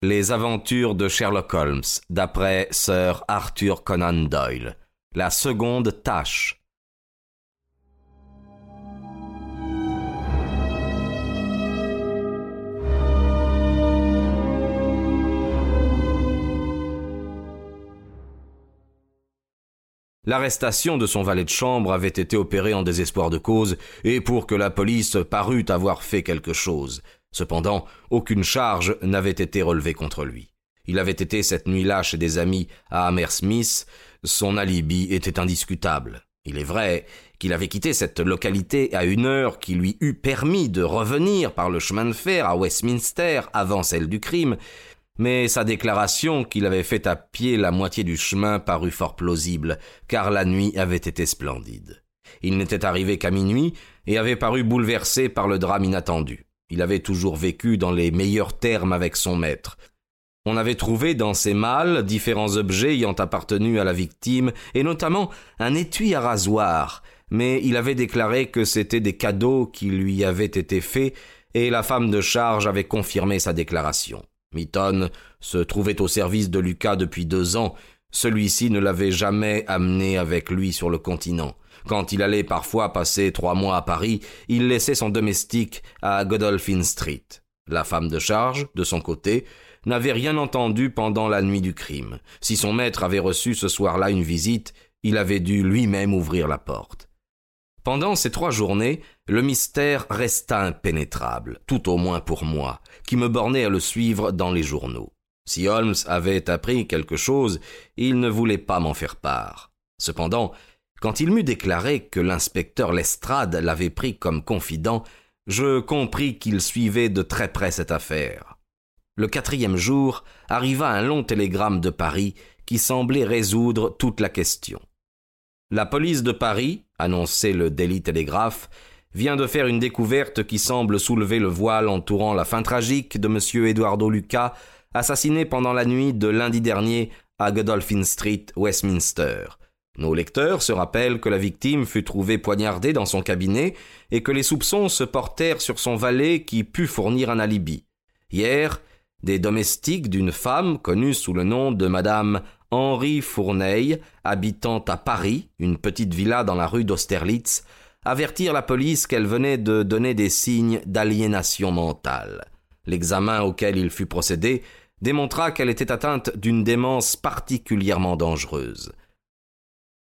Les aventures de Sherlock Holmes, d'après Sir Arthur Conan Doyle. La seconde tâche. L'arrestation de son valet de chambre avait été opérée en désespoir de cause, et pour que la police parût avoir fait quelque chose. Cependant, aucune charge n'avait été relevée contre lui. Il avait été cette nuit-là chez des amis à Hammersmith, son alibi était indiscutable. Il est vrai qu'il avait quitté cette localité à une heure qui lui eût permis de revenir par le chemin de fer à Westminster avant celle du crime, mais sa déclaration qu'il avait faite à pied la moitié du chemin parut fort plausible, car la nuit avait été splendide. Il n'était arrivé qu'à minuit et avait paru bouleversé par le drame inattendu. Il avait toujours vécu dans les meilleurs termes avec son maître. On avait trouvé dans ses malles différents objets ayant appartenu à la victime, et notamment un étui à rasoir, mais il avait déclaré que c'étaient des cadeaux qui lui avaient été faits, et la femme de charge avait confirmé sa déclaration. Mitton se trouvait au service de Lucas depuis deux ans. Celui-ci ne l'avait jamais amené avec lui sur le continent. Quand il allait parfois passer trois mois à Paris, il laissait son domestique à Godolphin Street. La femme de charge, de son côté, n'avait rien entendu pendant la nuit du crime. Si son maître avait reçu ce soir-là une visite, il avait dû lui-même ouvrir la porte. Pendant ces trois journées, le mystère resta impénétrable, tout au moins pour moi, qui me bornais à le suivre dans les journaux. Si Holmes avait appris quelque chose, il ne voulait pas m'en faire part. Cependant, quand il m'eut déclaré que l'inspecteur Lestrade l'avait pris comme confident, je compris qu'il suivait de très près cette affaire. Le quatrième jour arriva un long télégramme de Paris qui semblait résoudre toute la question. La police de Paris, annonçait le Daily Telegraph, vient de faire une découverte qui semble soulever le voile entourant la fin tragique de M. Eduardo Lucas, assassiné pendant la nuit de lundi dernier à Godolphin Street, Westminster. Nos lecteurs se rappellent que la victime fut trouvée poignardée dans son cabinet et que les soupçons se portèrent sur son valet qui put fournir un alibi. Hier, des domestiques d'une femme connue sous le nom de Madame Henri Fourneille, habitant à Paris, une petite villa dans la rue d'Austerlitz, avertirent la police qu'elle venait de donner des signes d'aliénation mentale. L'examen auquel il fut procédé démontra qu'elle était atteinte d'une démence particulièrement dangereuse.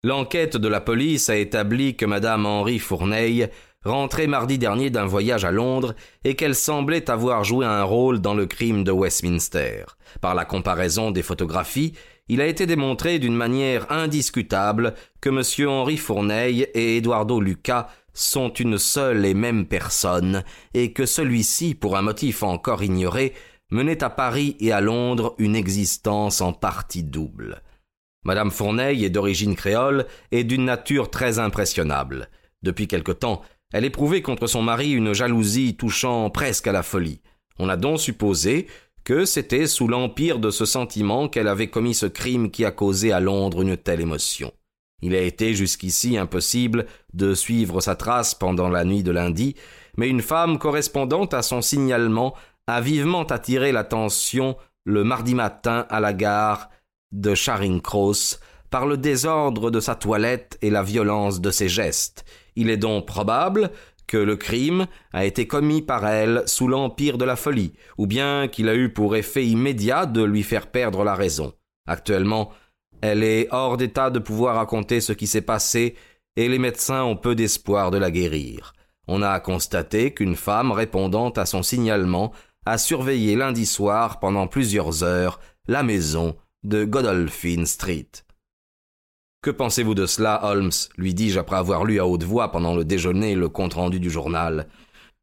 L'enquête de la police a établi que madame Henri Fourneille rentrait mardi dernier d'un voyage à Londres et qu'elle semblait avoir joué un rôle dans le crime de Westminster. Par la comparaison des photographies, il a été démontré d'une manière indiscutable que M. Henri Fourneille et Eduardo Lucas sont une seule et même personne, et que celui-ci, pour un motif encore ignoré, menait à Paris et à Londres une existence en partie double. Madame Fourneille est d'origine créole et d'une nature très impressionnable. Depuis quelque temps, elle éprouvait contre son mari une jalousie touchant presque à la folie. On a donc supposé que c'était sous l'empire de ce sentiment qu'elle avait commis ce crime qui a causé à Londres une telle émotion. Il a été jusqu'ici impossible de suivre sa trace pendant la nuit de lundi, mais une femme correspondant à son signalement a vivement attiré l'attention le mardi matin à la gare de Charing Cross par le désordre de sa toilette et la violence de ses gestes. Il est donc probable que le crime a été commis par elle sous l'empire de la folie, ou bien qu'il a eu pour effet immédiat de lui faire perdre la raison. Actuellement, elle est hors d'état de pouvoir raconter ce qui s'est passé, et les médecins ont peu d'espoir de la guérir. On a constaté qu'une femme répondant à son signalement a surveillé lundi soir pendant plusieurs heures la maison de Godolphin Street. Que pensez-vous de cela, Holmes? lui dis-je après avoir lu à haute voix pendant le déjeuner le compte-rendu du journal.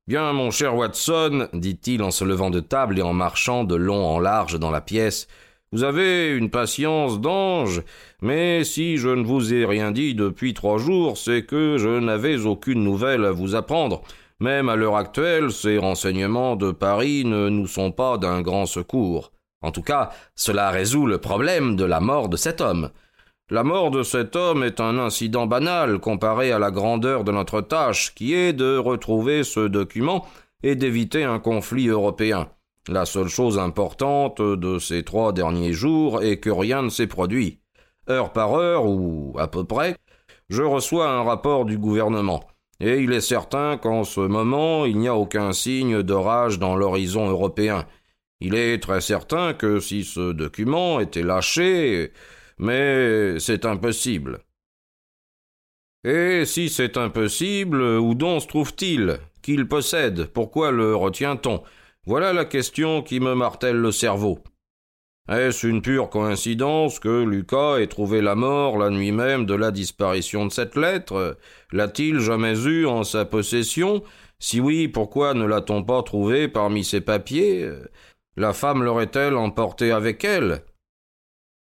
Bien, mon cher Watson, dit-il en se levant de table et en marchant de long en large dans la pièce, vous avez une patience d'ange, mais si je ne vous ai rien dit depuis trois jours, c'est que je n'avais aucune nouvelle à vous apprendre. Même à l'heure actuelle, ces renseignements de Paris ne nous sont pas d'un grand secours. En tout cas, cela résout le problème de la mort de cet homme. La mort de cet homme est un incident banal comparé à la grandeur de notre tâche, qui est de retrouver ce document et d'éviter un conflit européen. La seule chose importante de ces trois derniers jours est que rien ne s'est produit. Heure par heure, ou à peu près, je reçois un rapport du gouvernement. Et il est certain qu'en ce moment, il n'y a aucun signe d'orage dans l'horizon européen. Il est très certain que si ce document était lâché, mais c'est impossible. Et si c'est impossible, où donc se trouve-t-il Qui le possède? Pourquoi le retient-on? Voilà la question qui me martèle le cerveau. Est-ce une pure coïncidence que Lucas ait trouvé la mort la nuit même de la disparition de cette lettre? L'a-t-il jamais eue en sa possession? Si oui, pourquoi ne l'a-t-on pas trouvée parmi ses papiers? La femme l'aurait-elle emportée avec elle?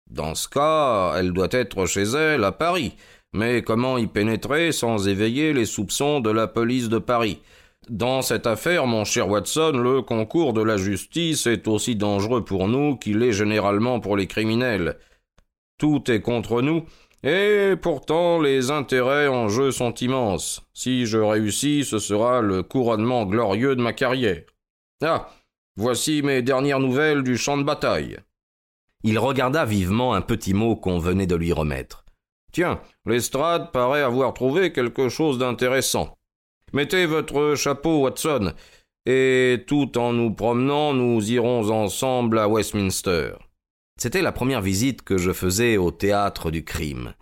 Dans ce cas, elle doit être chez elle, à Paris. Mais comment y pénétrer sans éveiller les soupçons de la police de Paris? Dans cette affaire, mon cher Watson, le concours de la justice est aussi dangereux pour nous qu'il est généralement pour les criminels. Tout est contre nous, et pourtant les intérêts en jeu sont immenses. Si je réussis, ce sera le couronnement glorieux de ma carrière. Ah. Voici mes dernières nouvelles du champ de bataille. Il regarda vivement un petit mot qu'on venait de lui remettre. Tiens, l'estrade paraît avoir trouvé quelque chose d'intéressant. Mettez votre chapeau, Watson, et tout en nous promenant, nous irons ensemble à Westminster. C'était la première visite que je faisais au théâtre du crime.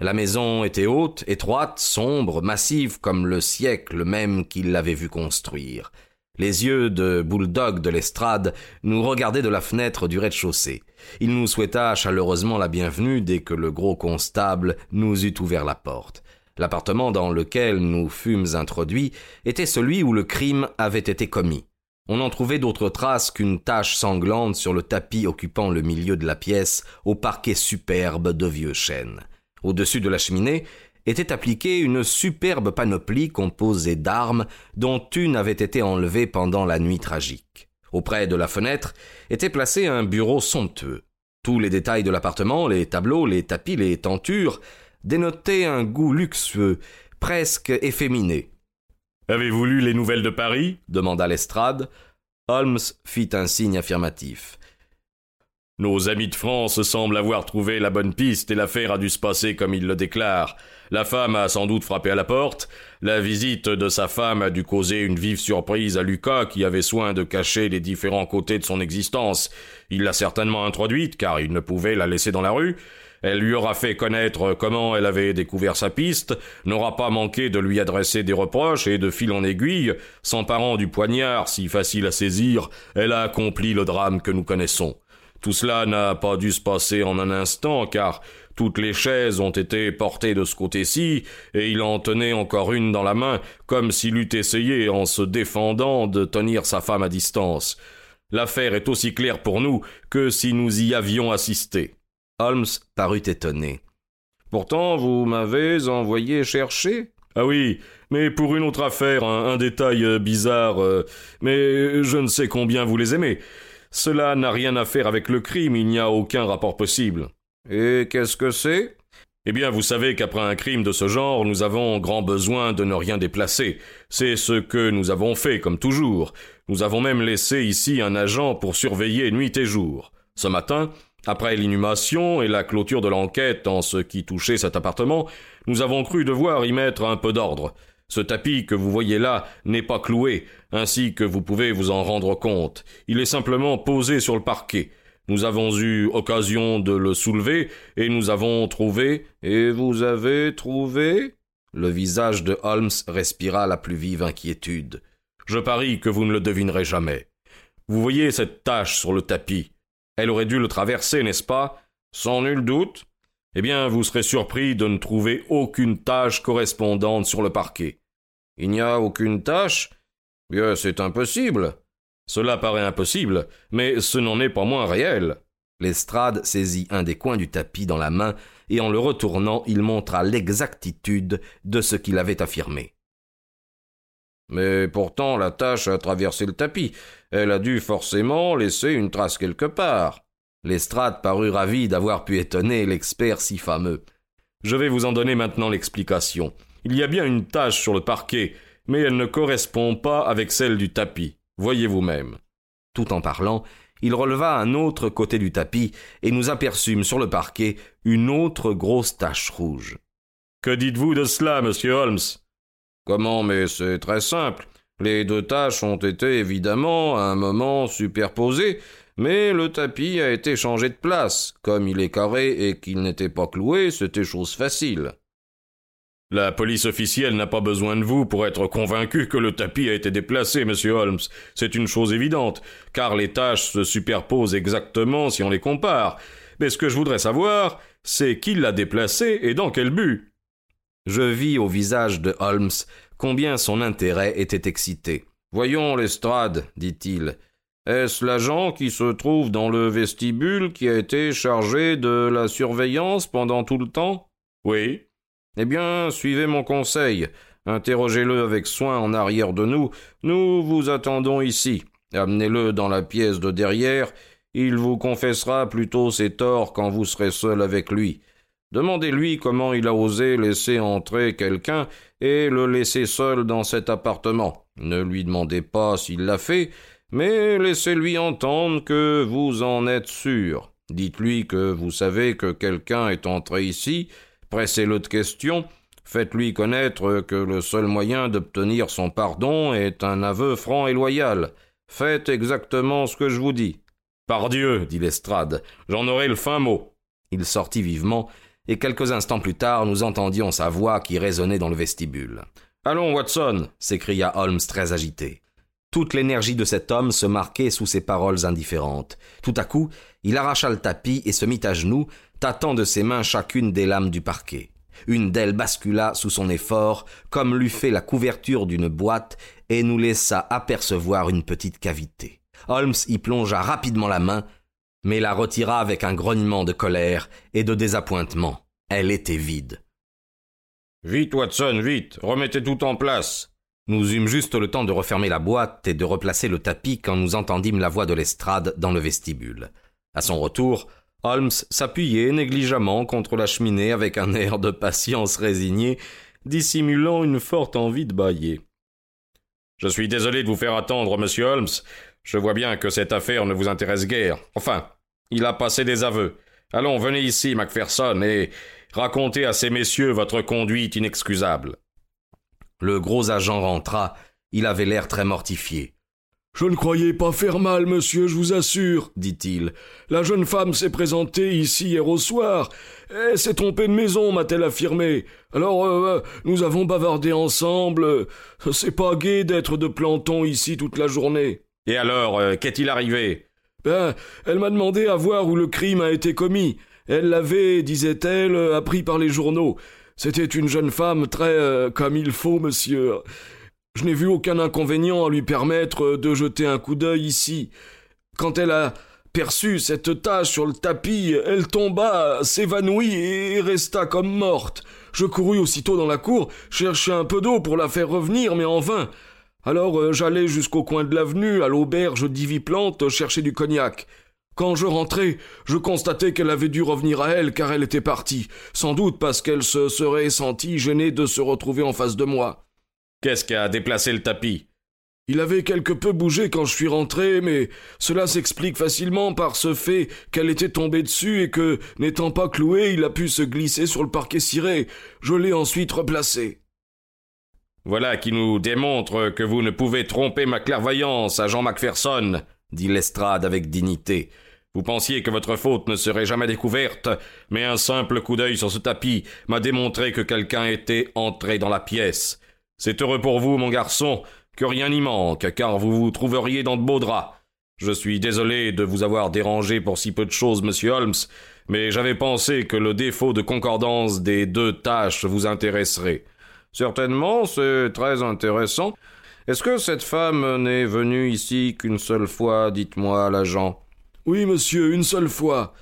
La maison était haute, étroite, sombre, massive comme le siècle même qui l'avait vu construire. Les yeux de bulldog de l'estrade nous regardaient de la fenêtre du rez-de-chaussée. Il nous souhaita chaleureusement la bienvenue dès que le gros constable nous eut ouvert la porte. L'appartement dans lequel nous fûmes introduits était celui où le crime avait été commis. On n'en trouvait d'autre trace qu'une tache sanglante sur le tapis occupant le milieu de la pièce au parquet superbe de vieux chênes. Au-dessus de la cheminée, était appliquée une superbe panoplie composée d'armes dont une avait été enlevée pendant la nuit tragique. Auprès de la fenêtre était placé un bureau somptueux. Tous les détails de l'appartement, les tableaux, les tapis, les tentures, dénotaient un goût luxueux, presque efféminé. Avez-vous lu les nouvelles de Paris? demanda Lestrade. Holmes fit un signe affirmatif. Nos amis de France semblent avoir trouvé la bonne piste et l'affaire a dû se passer comme ils le déclarent. La femme a sans doute frappé à la porte. La visite de sa femme a dû causer une vive surprise à Lucas qui avait soin de cacher les différents côtés de son existence. Il l'a certainement introduite car il ne pouvait la laisser dans la rue. Elle lui aura fait connaître comment elle avait découvert sa piste, n'aura pas manqué de lui adresser des reproches et de fil en aiguille, s'emparant du poignard si facile à saisir, elle a accompli le drame que nous connaissons. Tout cela n'a pas dû se passer en un instant, car toutes les chaises ont été portées de ce côté-ci, et il en tenait encore une dans la main, comme s'il eût essayé, en se défendant, de tenir sa femme à distance. L'affaire est aussi claire pour nous que si nous y avions assisté. Holmes parut étonné. Pourtant, vous m'avez envoyé chercher? Ah oui, mais pour une autre affaire, un, détail euh, bizarre, euh, mais je ne sais combien vous les aimez. Cela n'a rien à faire avec le crime, il n'y a aucun rapport possible. Et qu'est-ce que c'est? Eh bien, vous savez qu'après un crime de ce genre, nous avons grand besoin de ne rien déplacer. C'est ce que nous avons fait, comme toujours. Nous avons même laissé ici un agent pour surveiller nuit et jour. Ce matin, après l'inhumation et la clôture de l'enquête en ce qui touchait cet appartement, nous avons cru devoir y mettre un peu d'ordre. Ce tapis que vous voyez là n'est pas cloué, ainsi que vous pouvez vous en rendre compte. Il est simplement posé sur le parquet. Nous avons eu occasion de le soulever, et nous avons trouvé. Et vous avez trouvé? Le visage de Holmes respira la plus vive inquiétude. Je parie que vous ne le devinerez jamais. Vous voyez cette tache sur le tapis. Elle aurait dû le traverser, n'est-ce pas? Sans nul doute. Eh bien, vous serez surpris de ne trouver aucune tache correspondante sur le parquet. Il n'y a aucune tâche? Bien, c'est impossible. Cela paraît impossible, mais ce n'en est pas moins réel. Lestrade saisit un des coins du tapis dans la main, et en le retournant, il montra l'exactitude de ce qu'il avait affirmé. Mais pourtant la tâche a traversé le tapis. Elle a dû forcément laisser une trace quelque part. Lestrade parut ravi d'avoir pu étonner l'expert si fameux. Je vais vous en donner maintenant l'explication. Il y a bien une tache sur le parquet, mais elle ne correspond pas avec celle du tapis. Voyez vous-même. Tout en parlant, il releva un autre côté du tapis, et nous aperçûmes sur le parquet une autre grosse tache rouge. Que dites-vous de cela, monsieur Holmes? Comment, mais c'est très simple. Les deux taches ont été évidemment à un moment superposées, mais le tapis a été changé de place. Comme il est carré et qu'il n'était pas cloué, c'était chose facile. La police officielle n'a pas besoin de vous pour être convaincu que le tapis a été déplacé, monsieur Holmes. C'est une chose évidente, car les tâches se superposent exactement si on les compare. Mais ce que je voudrais savoir, c'est qui l'a déplacé et dans quel but. Je vis au visage de Holmes combien son intérêt était excité. Voyons l'estrade, dit-il. Est-ce l'agent qui se trouve dans le vestibule qui a été chargé de la surveillance pendant tout le temps? Oui. Eh bien, suivez mon conseil. Interrogez-le avec soin en arrière de nous. Nous vous attendons ici. Amenez-le dans la pièce de derrière. Il vous confessera plutôt ses torts quand vous serez seul avec lui. Demandez-lui comment il a osé laisser entrer quelqu'un et le laisser seul dans cet appartement. Ne lui demandez pas s'il l'a fait, mais laissez-lui entendre que vous en êtes sûr. Dites-lui que vous savez que quelqu'un est entré ici, Pressez-le de questions, faites-lui connaître que le seul moyen d'obtenir son pardon est un aveu franc et loyal. Faites exactement ce que je vous dis. Pardieu, dit Lestrade, j'en aurai le fin mot. Il sortit vivement, et quelques instants plus tard nous entendions sa voix qui résonnait dans le vestibule. Allons, Watson, s'écria Holmes très agité. Toute l'énergie de cet homme se marquait sous ses paroles indifférentes. Tout à coup, il arracha le tapis et se mit à genoux, tâtant de ses mains chacune des lames du parquet. Une d'elles bascula sous son effort, comme l'eût fait la couverture d'une boîte, et nous laissa apercevoir une petite cavité. Holmes y plongea rapidement la main, mais la retira avec un grognement de colère et de désappointement. Elle était vide. Vite, Watson, vite, remettez tout en place. Nous eûmes juste le temps de refermer la boîte et de replacer le tapis quand nous entendîmes la voix de l'estrade dans le vestibule. À son retour, Holmes s'appuyait négligemment contre la cheminée avec un air de patience résignée, dissimulant une forte envie de bailler. Je suis désolé de vous faire attendre, monsieur Holmes. Je vois bien que cette affaire ne vous intéresse guère. Enfin, il a passé des aveux. Allons, venez ici, Macpherson, et racontez à ces messieurs votre conduite inexcusable. Le gros agent rentra. Il avait l'air très mortifié. Je ne croyais pas faire mal, monsieur, je vous assure, dit-il. La jeune femme s'est présentée ici hier au soir. Elle s'est trompée de maison, m'a-t-elle affirmé. Alors, euh, euh, nous avons bavardé ensemble. C'est pas gai d'être de planton ici toute la journée. Et alors, euh, qu'est-il arrivé? Ben, elle m'a demandé à voir où le crime a été commis. Elle l'avait, disait-elle, appris par les journaux. C'était une jeune femme très comme il faut, monsieur. Je n'ai vu aucun inconvénient à lui permettre de jeter un coup d'œil ici. Quand elle a perçu cette tache sur le tapis, elle tomba, s'évanouit et resta comme morte. Je courus aussitôt dans la cour, chercher un peu d'eau pour la faire revenir, mais en vain. Alors euh, j'allai jusqu'au coin de l'avenue, à l'auberge d'Ivy-Plante, chercher du cognac. Quand je rentrai, je constatai qu'elle avait dû revenir à elle car elle était partie, sans doute parce qu'elle se serait sentie gênée de se retrouver en face de moi. Qu'est-ce qui a déplacé le tapis? Il avait quelque peu bougé quand je suis rentré, mais cela s'explique facilement par ce fait qu'elle était tombée dessus et que, n'étant pas cloué, il a pu se glisser sur le parquet ciré. Je l'ai ensuite replacé. Voilà qui nous démontre que vous ne pouvez tromper ma clairvoyance, agent Macpherson, dit Lestrade avec dignité. Vous pensiez que votre faute ne serait jamais découverte, mais un simple coup d'œil sur ce tapis m'a démontré que quelqu'un était entré dans la pièce. C'est heureux pour vous, mon garçon, que rien n'y manque, car vous vous trouveriez dans de beaux draps. Je suis désolé de vous avoir dérangé pour si peu de choses, monsieur Holmes, mais j'avais pensé que le défaut de concordance des deux tâches vous intéresserait. Certainement, c'est très intéressant. Est-ce que cette femme n'est venue ici qu'une seule fois, dites-moi, l'agent? Oui, monsieur, une seule fois.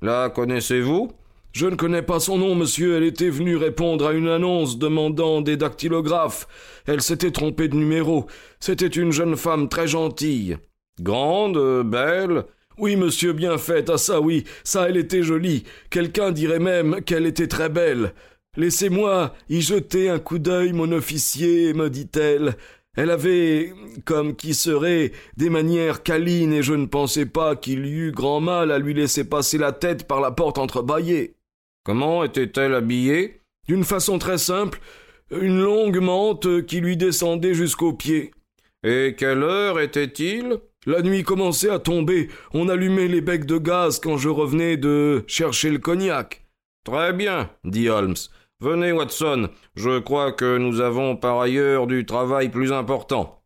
La connaissez-vous? Je ne connais pas son nom, monsieur. Elle était venue répondre à une annonce demandant des dactylographes. Elle s'était trompée de numéro. C'était une jeune femme très gentille. Grande, belle. Oui, monsieur, bien faite. Ah ça, oui. Ça, elle était jolie. Quelqu'un dirait même qu'elle était très belle. Laissez-moi y jeter un coup d'œil, mon officier, me dit-elle. Elle avait, comme qui serait, des manières câlines et je ne pensais pas qu'il y eût grand mal à lui laisser passer la tête par la porte entrebâillée. Comment était-elle habillée? D'une façon très simple, une longue mante qui lui descendait jusqu'aux pieds. Et quelle heure était-il? La nuit commençait à tomber. On allumait les becs de gaz quand je revenais de chercher le cognac. Très bien, dit Holmes. Venez, Watson. Je crois que nous avons par ailleurs du travail plus important.